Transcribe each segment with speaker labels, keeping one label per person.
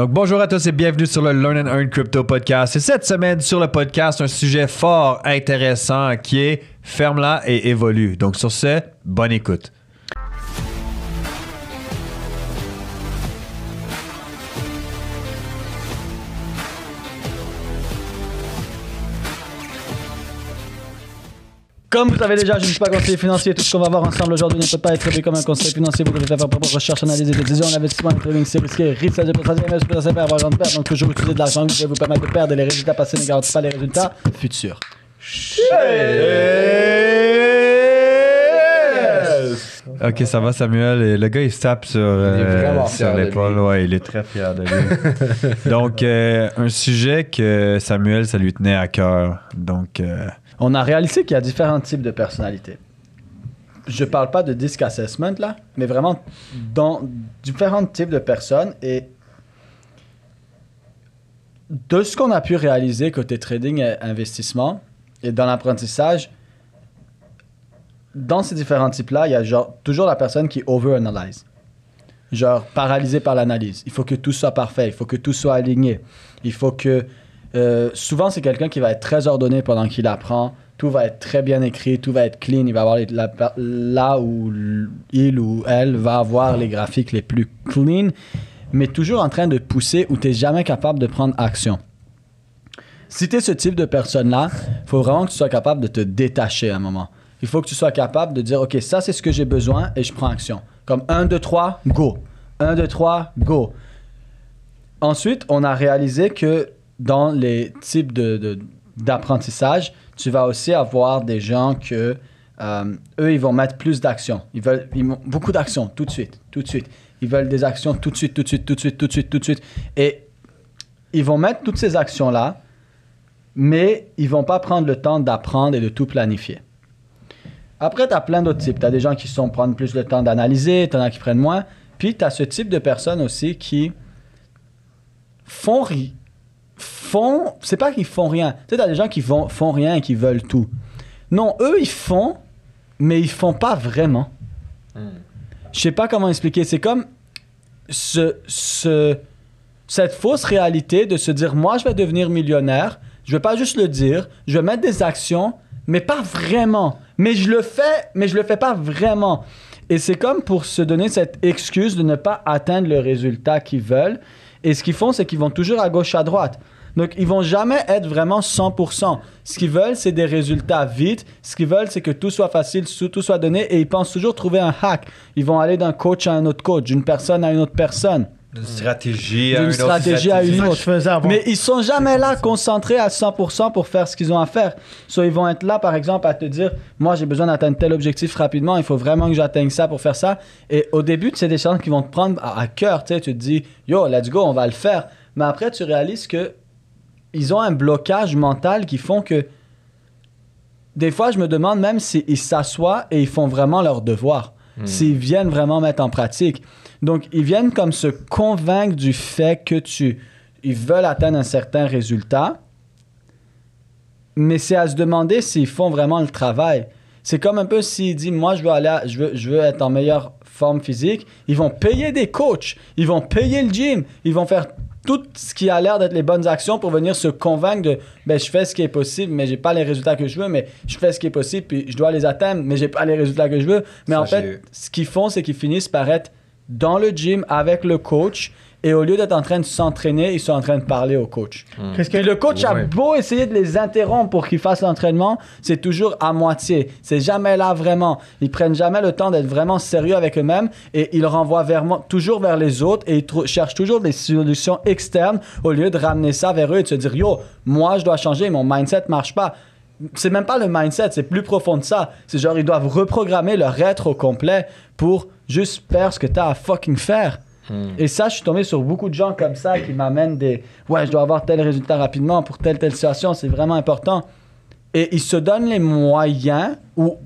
Speaker 1: Donc bonjour à tous et bienvenue sur le Learn and Earn Crypto Podcast. Et cette semaine sur le podcast, un sujet fort intéressant qui est ferme-la et évolue. Donc sur ce, bonne écoute.
Speaker 2: Comme vous savez déjà, je ne suis pas conseiller financier. Tout ce qu'on va voir ensemble aujourd'hui ne peut pas être traité comme un conseil financier. Vous devez faire vos propres recherches, analyses et décisions. L'investissement, le trading, c'est risqué. Risque de pourcentage, mais je peux avoir grande perte. Donc, toujours utiliser de l'argent qui peut vous permettre de perdre. Et les résultats passés ne garantissent pas les résultats futurs.
Speaker 1: Ok, ça va Samuel. Et le gars, il se tape sur, euh, sur
Speaker 3: de
Speaker 1: l'épaule. Ouais, il est très fier de lui. Donc, euh, un sujet que Samuel, ça lui tenait à cœur. Donc, euh,
Speaker 2: On a réalisé qu'il y a différents types de personnalités. Je parle pas de disc assessment là, mais vraiment dans différents types de personnes et de ce qu'on a pu réaliser côté trading et investissement et dans l'apprentissage, dans ces différents types-là, il y a genre toujours la personne qui over-analyse. Genre paralysé par l'analyse. Il faut que tout soit parfait, il faut que tout soit aligné. Il faut que euh, souvent, c'est quelqu'un qui va être très ordonné pendant qu'il apprend. Tout va être très bien écrit, tout va être clean. Il va avoir là où il ou elle va avoir les graphiques les plus clean, mais toujours en train de pousser où tu n'es jamais capable de prendre action. Si tu es ce type de personne-là, il faut vraiment que tu sois capable de te détacher un moment. Il faut que tu sois capable de dire, OK, ça c'est ce que j'ai besoin et je prends action. Comme 1, 2, 3, go. 1, 2, 3, go. Ensuite, on a réalisé que dans les types de, d'apprentissage, tu vas aussi avoir des gens que euh, eux, ils vont mettre plus d'action. Ils veulent ils beaucoup d'action tout de suite, tout de suite. Ils veulent des actions tout de suite, tout de suite, tout de suite, tout de suite, tout de suite. Et ils vont mettre toutes ces actions-là, mais ils vont pas prendre le temps d'apprendre et de tout planifier. Après, tu as plein d'autres types. Tu as des gens qui sont prendre plus le temps d'analyser, tu en as qui prennent moins. Puis, tu as ce type de personnes aussi qui font rien. Font. C'est pas qu'ils font rien. Tu sais, tu as des gens qui vont, font rien et qui veulent tout. Non, eux, ils font, mais ils font pas vraiment. Je sais pas comment expliquer. C'est comme ce, ce, cette fausse réalité de se dire moi, je vais devenir millionnaire. Je vais pas juste le dire. Je vais mettre des actions, mais pas vraiment. Mais je le fais, mais je le fais pas vraiment. Et c'est comme pour se donner cette excuse de ne pas atteindre le résultat qu'ils veulent. Et ce qu'ils font, c'est qu'ils vont toujours à gauche, à droite. Donc, ils vont jamais être vraiment 100%. Ce qu'ils veulent, c'est des résultats vite. Ce qu'ils veulent, c'est que tout soit facile, tout soit donné. Et ils pensent toujours trouver un hack. Ils vont aller d'un coach à un autre coach, d'une personne à une autre personne.
Speaker 1: d'une stratégie
Speaker 2: D'une stratégie à une autre.
Speaker 4: je faisais avant.
Speaker 2: Mais ils sont jamais là concentrés à 100% pour faire ce qu'ils ont à faire. Soit ils vont être là, par exemple, à te dire, moi j'ai besoin d'atteindre tel objectif rapidement, il faut vraiment que j'atteigne ça pour faire ça. Et au début, c'est des choses qui vont te prendre à, à cœur. Tu te dis, yo, let's go, on va le faire. Mais après, tu réalises que ils ont un blocage mental qui font que des fois, je me demande même s'ils s'assoient et ils font vraiment leur devoir. S'ils viennent vraiment mettre en pratique. Donc, ils viennent comme se convaincre du fait que tu... Ils veulent atteindre un certain résultat, mais c'est à se demander s'ils font vraiment le travail. C'est comme un peu s'ils disent, moi, je veux, aller à- je, veux, je veux être en meilleure forme physique. Ils vont payer des coachs, ils vont payer le gym, ils vont faire tout ce qui a l'air d'être les bonnes actions pour venir se convaincre de, ben, je fais ce qui est possible, mais j'ai pas les résultats que je veux, mais je fais ce qui est possible, puis je dois les atteindre, mais j'ai pas les résultats que je veux. Mais
Speaker 1: Ça,
Speaker 2: en fait, ce qu'ils font, c'est qu'ils finissent par être dans le gym avec le coach. Et au lieu d'être en train de s'entraîner, ils sont en train de parler au coach.
Speaker 4: Que
Speaker 2: Puis le coach a beau essayer de les interrompre pour qu'ils fassent l'entraînement, c'est toujours à moitié. C'est jamais là vraiment. Ils prennent jamais le temps d'être vraiment sérieux avec eux-mêmes et ils renvoient vers toujours vers les autres et ils cherchent toujours des solutions externes au lieu de ramener ça vers eux et de se dire yo, moi je dois changer, mon mindset marche pas. C'est même pas le mindset, c'est plus profond de ça. C'est genre ils doivent reprogrammer leur être au complet pour juste faire ce que tu as à fucking faire. Et ça, je suis tombé sur beaucoup de gens comme ça qui m'amènent des ouais, je dois avoir tel résultat rapidement pour telle telle situation, c'est vraiment important. Et ils se donnent les moyens ou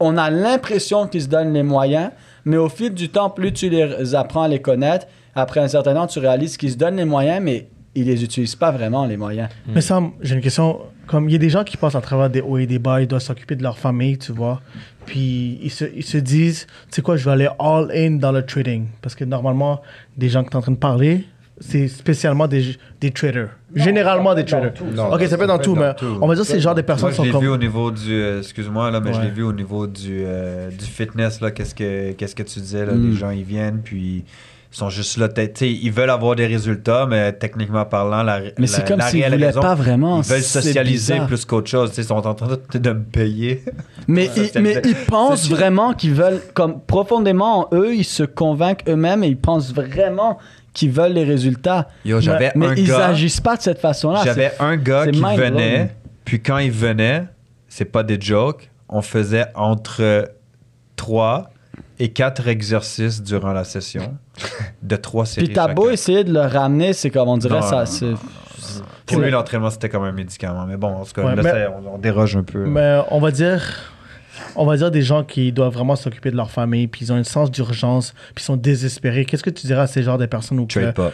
Speaker 2: on a l'impression qu'ils se donnent les moyens, mais au fil du temps, plus tu les apprends à les connaître, après un certain temps, tu réalises qu'ils se donnent les moyens, mais ils les utilisent pas vraiment les moyens.
Speaker 4: Mais Sam, j'ai une question. Comme il y a des gens qui passent à travers des hauts et des bas, ils doivent s'occuper de leur famille, tu vois. Puis ils se, ils se disent, tu sais quoi, je vais aller all in dans le trading. Parce que normalement, des gens que tu es en train de parler, c'est spécialement des, des traders. Généralement des traders.
Speaker 3: Non,
Speaker 4: ok, ça peut être dans tout, mais on va dire que c'est le genre des personnes
Speaker 1: Moi,
Speaker 4: qui
Speaker 1: je
Speaker 4: sont
Speaker 1: l'ai vu au niveau du. euh, Excuse-moi, là, mais je l'ai vu au niveau du, euh, du fitness. là. Qu'est-ce que, qu'est-ce que tu disais? Là,
Speaker 2: Mm.
Speaker 1: Les gens, ils viennent, puis ils sont juste là. peut-être, tu sais, Ils veulent avoir des résultats, mais techniquement parlant, la,
Speaker 2: Mais
Speaker 1: la-
Speaker 2: c'est comme s'ils
Speaker 1: réelle
Speaker 2: voulaient
Speaker 1: raison,
Speaker 2: pas vraiment.
Speaker 1: Ils veulent socialiser plus qu'autre chose. tu sais, Ils sont en train de, de me payer.
Speaker 2: Mais, ils, mais pensent vraiment qu'ils veulent, comme profondément en eux, ils se convainquent eux-mêmes et ils pensent vraiment qu'ils veulent les résultats.
Speaker 1: Yo, j'avais
Speaker 2: Mais ils
Speaker 1: gars.
Speaker 2: agissent pas de cette façon-là.
Speaker 1: J'avais un gars qui venait, puis quand il venait, c'est pas des jokes, on faisait entre 3 et 4 exercices durant la session de 3 séries.
Speaker 2: Puis t'as beau essayer de le ramener, c'est comme on dirait
Speaker 1: Non,
Speaker 2: ça.
Speaker 1: non,
Speaker 2: c'est-
Speaker 1: non, Pour lui, l'entraînement, c'était comme un médicament. Mais bon, en tout cas,
Speaker 4: Ouais,
Speaker 1: là,
Speaker 4: mais-
Speaker 1: ça, on, on déroge un peu. là.
Speaker 4: Mais on va dire, on va dire des gens qui doivent vraiment s'occuper de leur famille, puis ils ont un sens d'urgence, puis ils sont désespérés. Qu'est-ce que tu dirais à ces genres de personnes où
Speaker 1: Trade pas.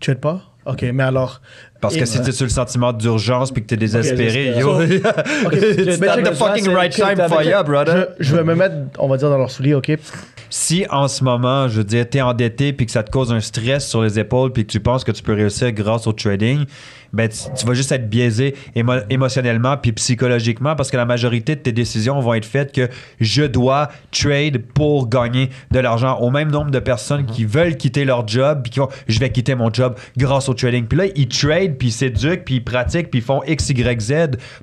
Speaker 4: Tu aides pas? Ok, mais alors.
Speaker 1: Parce que si t'es sur le sentiment d'urgence puis que t'es désespéré, yo, it's not the fucking right time for you, brother.
Speaker 4: Je, je vais me mettre, on va dire, dans leur soulier, ok?
Speaker 1: Si en ce moment, je veux dire, t'es endetté puis que ça te cause un stress sur les épaules puis que tu penses que tu peux réussir grâce au trading, ben tu, tu vas juste être biaisé émo- émotionnellement puis psychologiquement parce que la majorité de tes décisions vont être faites que je dois trade pour gagner de l'argent. Au même nombre de personnes qui veulent quitter leur job puis qui vont, je vais quitter mon job grâce au trading. Puis là, ils trade puis ils s'éduquent puis ils pratiquent puis ils font X, Y, Z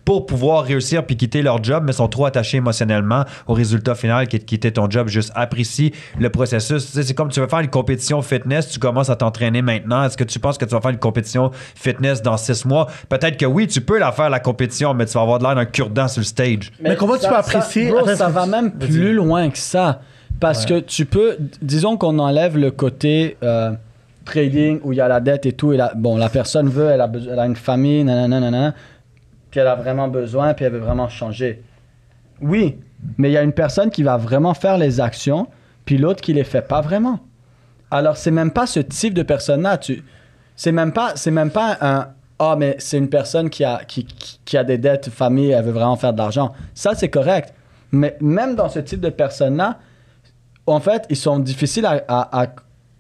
Speaker 1: pour pouvoir réussir puis quitter leur job, mais sont trop attachés émotionnellement au résultat final qui est de quitter ton job. Juste apprécie le processus. Tu sais, c'est comme tu veux faire une compétition fitness, tu commences à t'entraîner maintenant. Est-ce que tu penses que tu vas faire une compétition fitness dans six mois? Peut-être que oui, tu peux la faire, la compétition, mais tu vas avoir de l'air d'un cure-dent sur le stage.
Speaker 4: Mais comment tu
Speaker 2: ça-
Speaker 4: peux
Speaker 2: ça-
Speaker 4: apprécier-
Speaker 2: bro,
Speaker 4: Attends,
Speaker 2: ça va
Speaker 4: que-
Speaker 2: même plus loin que ça. Parce que tu peux, disons qu'on enlève le côté euh, trading où il y a la dette et tout. Et la, bon, la personne veut, elle a, besoin- elle a une famille, nanana, nanana, puis elle a vraiment besoin, puis elle veut vraiment changer. Oui, mais il y a une personne qui va vraiment faire les actions, puis l'autre qui les fait pas vraiment. Alors, c'est même pas ce type de personne-là. Tu, c'est même pas, c'est même pas un ah mais c'est une personne qui a qui, qui, a des dettes famille, elle veut vraiment faire de l'argent. Ça c'est correct. Mais même dans ce type de personnes-là, en fait, ils sont difficiles à,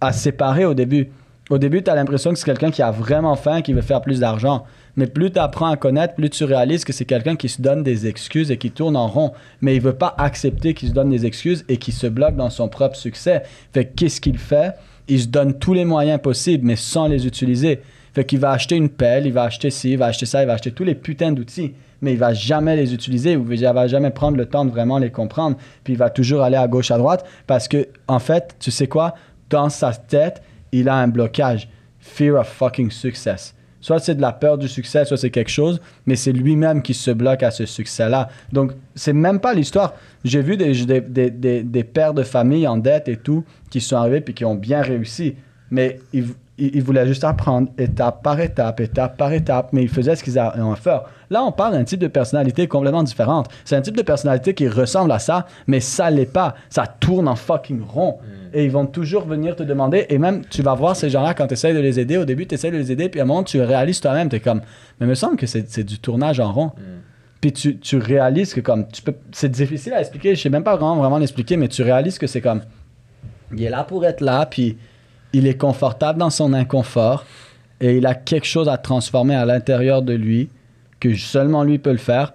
Speaker 2: à séparer au début. Au début, tu as l'impression que c'est quelqu'un qui a vraiment faim, qui veut faire plus d'argent. Mais plus tu apprends à connaître, plus tu réalises que c'est quelqu'un qui se donne des excuses et qui tourne en rond. Mais il veut pas accepter qu'il se donne des excuses et qui se bloque dans son propre succès. Fait que qu'est-ce qu'il fait? Il se donne tous les moyens possibles, mais sans les utiliser. Fait qu'il va acheter une pelle, il va acheter ci, il va acheter ça, il va acheter tous les putains d'outils, mais il va jamais les utiliser ou il va jamais prendre le temps de vraiment les comprendre. Puis il va toujours aller à gauche, à droite parce que, en fait, tu sais quoi? Dans sa tête, il a un blocage. Fear of fucking success. Soit c'est de la peur du succès, soit c'est quelque chose, mais c'est lui-même qui se bloque à ce succès-là. Donc, c'est même pas l'histoire. J'ai vu des, des, des, des, pères de famille en dette et tout qui sont arrivés puis qui ont bien réussi. Mais ils, ils, ils voulaient juste apprendre étape par étape, étape par étape, mais ils faisaient ce qu'ils avaient à faire. Là, on parle d'un type de personnalité complètement différente. C'est un type de personnalité qui ressemble à ça, mais ça l'est pas. Ça tourne en fucking rond. Et ils vont toujours venir te demander, et même tu vas voir ces gens-là quand tu essaies de les aider. Au début, tu essaies de les aider, puis à un moment, tu réalises toi-même, tu es comme, mais il me semble que c'est du tournage en rond. Puis tu, tu réalises que comme, tu peux, c'est difficile à expliquer, je sais même pas vraiment, vraiment l'expliquer, mais tu réalises que c'est comme, il est là pour être là, puis il est confortable dans son inconfort, et il a quelque chose à transformer à l'intérieur de lui, que seulement lui peut le faire,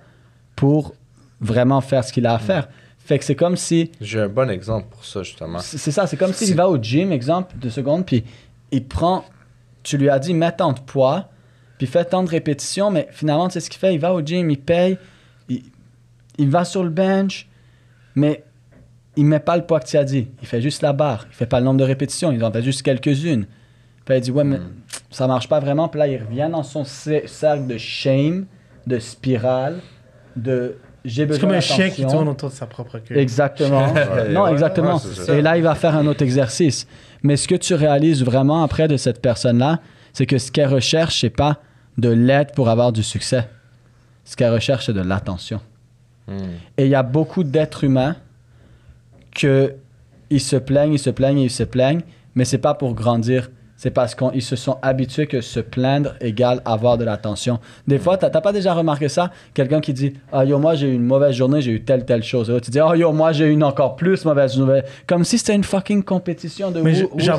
Speaker 2: pour vraiment faire ce qu'il a à faire. Fait que c'est comme si,
Speaker 3: J'ai un bon exemple pour ça, justement.
Speaker 2: c'est ça, c'est comme s'il va au gym, exemple, deux secondes, puis il prend, tu lui as dit, mets tant de poids, puis fais tant de répétitions, mais finalement, tu sais ce qu'il fait, il va au gym, il paye, il, il va sur le bench, mais il met pas le poids que tu as dit. Il fait juste la barre, il fait pas le nombre de répétitions, il en fait juste quelques-unes. Puis il dit, ouais, mais ça marche pas vraiment, puis là, il revient dans son cer- cercle de shame, de spirale, de j'ai besoin
Speaker 4: C'est comme un chien qui
Speaker 2: d'attention.
Speaker 4: tourne autour de sa propre queue.
Speaker 2: Exactement.
Speaker 3: Ouais,
Speaker 2: non, exactement.
Speaker 3: ouais.
Speaker 2: Et là, il va faire un autre exercice. Mais ce que tu réalises vraiment après de cette personne-là, c'est que ce qu'elle recherche, c'est pas de l'aide pour avoir du succès. Ce qu'elle recherche, c'est de l'attention.
Speaker 3: Hmm.
Speaker 2: Et il y a beaucoup d'êtres humains que ils se plaignent, ils se plaignent, ils se plaignent, mais c'est pas pour grandir. C'est parce qu'ils se sont habitués que se plaindre égale avoir de l'attention. Des fois, t'as pas déjà remarqué ça? Quelqu'un qui dit Ah yo, moi j'ai eu une mauvaise journée, j'ai eu telle, telle chose. Et tu dis Ah yo, moi j'ai eu une encore plus mauvaise nouvelle. Comme si c'était une fucking compétition de
Speaker 4: Mais j'avoue- que j'a-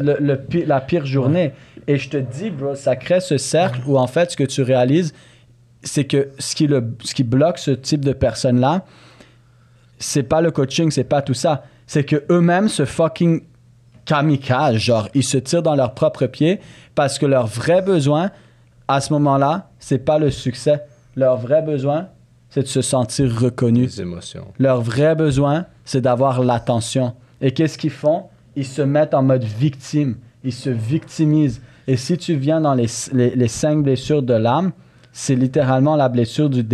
Speaker 2: le, la pire journée. Et je te dis, bro, ça crée ce cercle où en fait, ce que tu réalises, c'est que ce qui, le, ce qui bloque ce type de personnes-là, c'est pas le coaching, c'est pas tout ça. C'est que eux-mêmes se fucking kamikaze, genre, ils se tirent dans leurs propres pieds parce que leur vrai besoin, à ce moment-là, c'est pas le succès. Leur vrai besoin, c'est de se sentir reconnu.
Speaker 3: Les émotions.
Speaker 2: Leur vrai besoin, c'est d'avoir l'attention. Et qu'est-ce qu'ils font? Ils se mettent en mode victime. Ils se victimisent. Et si tu viens dans les, les, les cinq blessures de l'âme, c'est littéralement la blessure du,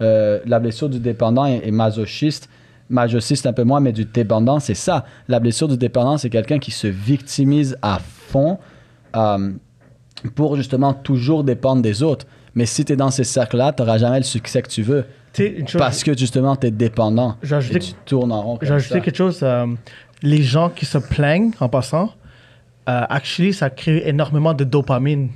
Speaker 2: euh, la blessure du dépendant et, et masochiste. Masochiste un peu moins, mais du dépendant, c'est ça. La blessure du dépendant, c'est quelqu'un qui se victimise à fond euh, pour justement toujours dépendre des autres. Mais si tu es dans ces cercles-là, tu n'auras jamais le succès que tu veux.
Speaker 4: Chose-
Speaker 2: Parce que justement, tu es dépendant. Et tu tournes en rond. ça.
Speaker 4: quelque chose. euh, les gens qui se plaignent en passant, euh, actually, ça crée énormément de dopamine.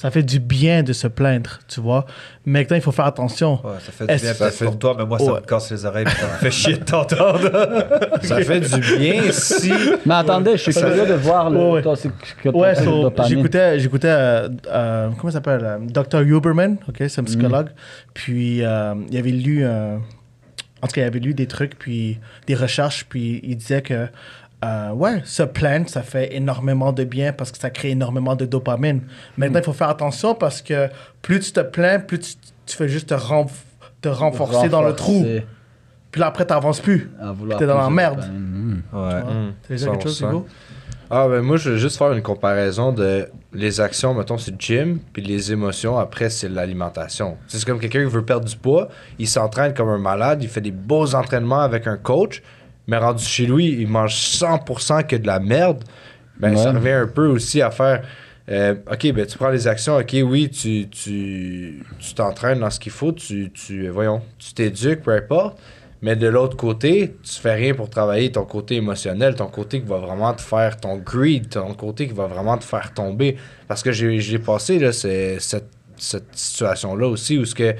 Speaker 4: Ça fait du bien de se plaindre, tu vois. Mais maintenant, il faut faire attention.
Speaker 1: Ouais, ça fait du bien
Speaker 3: ça fait-
Speaker 1: pour toi, mais moi, ça
Speaker 4: Ouais.
Speaker 1: me casse les oreilles. Ça me fait chier de t'entendre.
Speaker 3: Ça fait du bien si.
Speaker 2: Mais attendez, je suis
Speaker 3: Ça
Speaker 2: curieux
Speaker 3: fait-
Speaker 2: de voir le,
Speaker 4: Ouais, ouais. so, j'écoutais, j'écoutais, euh, euh, comment ça s'appelle, euh, Dr. Huberman, ok, c'est un
Speaker 2: Mm.
Speaker 4: psychologue. Puis euh, il avait lu, euh, en tout cas, il avait lu des trucs, puis des recherches, puis il disait que, euh, ouais, se plaindre, ça fait énormément de bien parce que ça crée énormément de dopamine. Maintenant, il faut faire attention parce que plus tu te plains, plus tu, tu fais juste te, renf- te renforcer, dans le trou. Puis là, après, t'avances plus. T'es dans la
Speaker 2: de
Speaker 4: merde.
Speaker 1: Ouais.
Speaker 3: Hum,
Speaker 4: T'as déjà quelque chose,
Speaker 3: 100%.
Speaker 4: Hugo?
Speaker 3: Ah, ben moi, je veux juste faire une comparaison de les actions, mettons, c'est le gym, puis les émotions, après, c'est l'alimentation. C'est comme quelqu'un qui veut perdre du poids, il s'entraîne comme un malade, il fait des beaux entraînements avec un coach, mais rendu chez lui, il mange 100% que de la merde. Ben, ça revient un peu aussi à faire. euh, ok, ben tu prends les actions, ok, oui, tu tu tu t'entraînes dans ce qu'il faut, tu, tu voyons, tu t'éduques, peu importe. Mais de l'autre côté, tu fais rien pour travailler ton côté émotionnel, ton côté qui va vraiment te faire ton greed, ton côté qui va vraiment te faire tomber. Parce que j'ai j'ai passé là, c'est- cette, cette situation-là aussi où ce que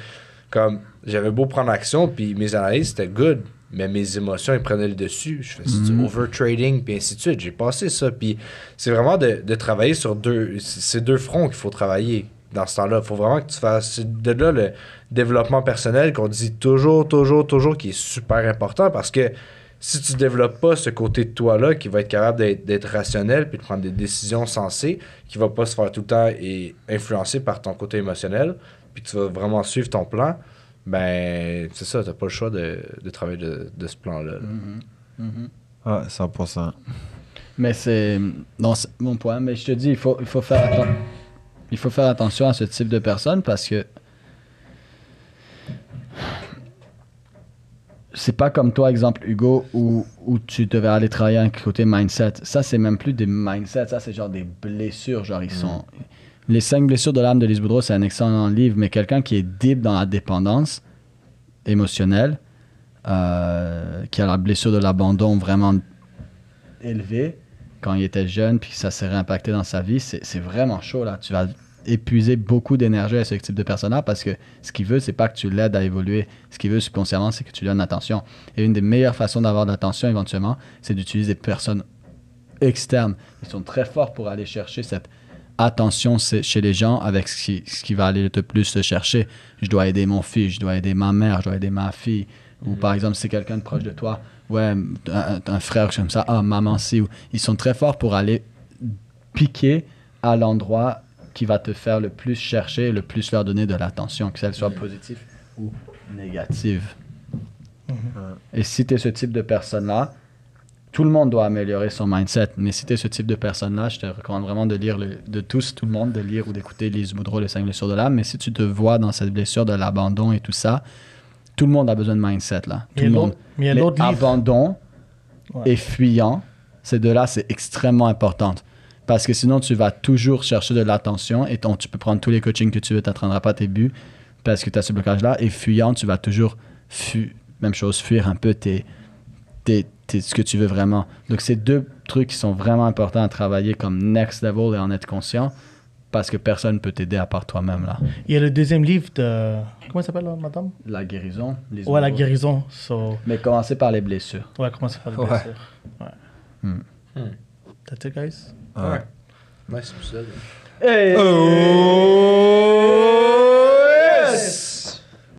Speaker 3: comme j'avais beau prendre action, puis mes analyses c'était good, mais mes émotions ils prenaient le dessus. Je faisais du overtrading, puis ainsi de suite. J'ai passé ça, puis c'est vraiment de, de travailler sur deux, c'est deux fronts qu'il faut travailler dans ce temps-là. Il faut vraiment que tu fasses. C'est de là le développement personnel qu'on dit toujours, toujours, toujours qui est super important parce que si tu développes pas ce côté de toi-là qui va être capable d'être, d'être rationnel puis de prendre des décisions sensées, qui va pas se faire tout le temps et influencer par ton côté émotionnel, puis que tu vas vraiment suivre ton plan, ben c'est ça, t'as pas le choix de, de travailler de, de ce plan-là. là.
Speaker 1: Ouais, 100%.
Speaker 2: Mais c'est. Non, c'est mon point. Mais je te dis, il faut, il faut faire attention. Il faut faire attention à ce type de personnes parce que. C'est pas comme toi, exemple, Hugo, où, où tu devais aller travailler un côté mindset. Ça, c'est même plus des mindsets. Ça, c'est genre des blessures. Genre, ils sont. Les cinq blessures de l'âme de Lise Boudreau, c'est un excellent livre, mais quelqu'un qui est deep dans la dépendance émotionnelle, euh, qui a la blessure de l'abandon vraiment élevée quand il était jeune, puis ça s'est réimpacté dans sa vie, c'est vraiment chaud là. Tu vas épuiser beaucoup d'énergie à ce type de personne-là parce que ce qu'il veut, c'est pas que tu l'aides à évoluer. Ce qu'il veut subconsciemment, c'est que tu lui donnes attention. Et une des meilleures façons d'avoir de l'attention éventuellement, c'est d'utiliser des personnes externes. Ils sont très forts pour aller chercher cette attention c'est- chez les gens avec ce qui, ce qui va aller le plus se chercher. Je dois aider mon fils, je dois aider ma mère, je dois aider ma fille. Ou par exemple, si c'est quelqu'un de proche de toi, ouais, un, un frère comme ça, ah, maman, si. Ils sont très forts pour aller piquer à l'endroit qui va te faire le plus chercher, le plus leur donner de l'attention, que celle soit positive ou négative. Et si tu es ce type de personne-là, tout le monde doit améliorer son mindset. Mais si tu es ce type de personne-là, je te recommande vraiment de lire, le- de tous, tout le monde, de lire ou d'écouter Lise Boudreau, Les 5 blessures de l'âme. Mais si tu te vois dans cette blessure de l'abandon et tout ça, tout le monde a besoin de mindset, là. Tout le monde.
Speaker 4: mais il y a
Speaker 2: abandon
Speaker 4: Ouais.
Speaker 2: et fuyant, ces deux-là, c'est extrêmement important. Parce que sinon, tu vas toujours chercher de l'attention et ton- tu peux prendre tous les coachings que tu veux, tu n'atteindras pas tes buts parce que tu as ce blocage-là. Et fuyant, tu vas toujours, fu- même chose, fuir un peu tes- tes- ce que tu veux vraiment. Donc, c'est deux trucs qui sont vraiment importants à travailler comme next level et en être conscient parce que personne ne peut t'aider à part toi-même. là.
Speaker 4: Il y a le deuxième livre de. Comment il s'appelle, madame?
Speaker 2: La guérison. Les
Speaker 4: ouais, la guérison.
Speaker 2: Mais commencez par les blessures.
Speaker 4: Ouais, commencez par
Speaker 1: les
Speaker 4: blessures. Ouais.
Speaker 2: Hmm.
Speaker 3: Hmm.
Speaker 4: That's it, guys?
Speaker 3: Ouais. Right. Nice.
Speaker 2: Hey!
Speaker 1: Yes!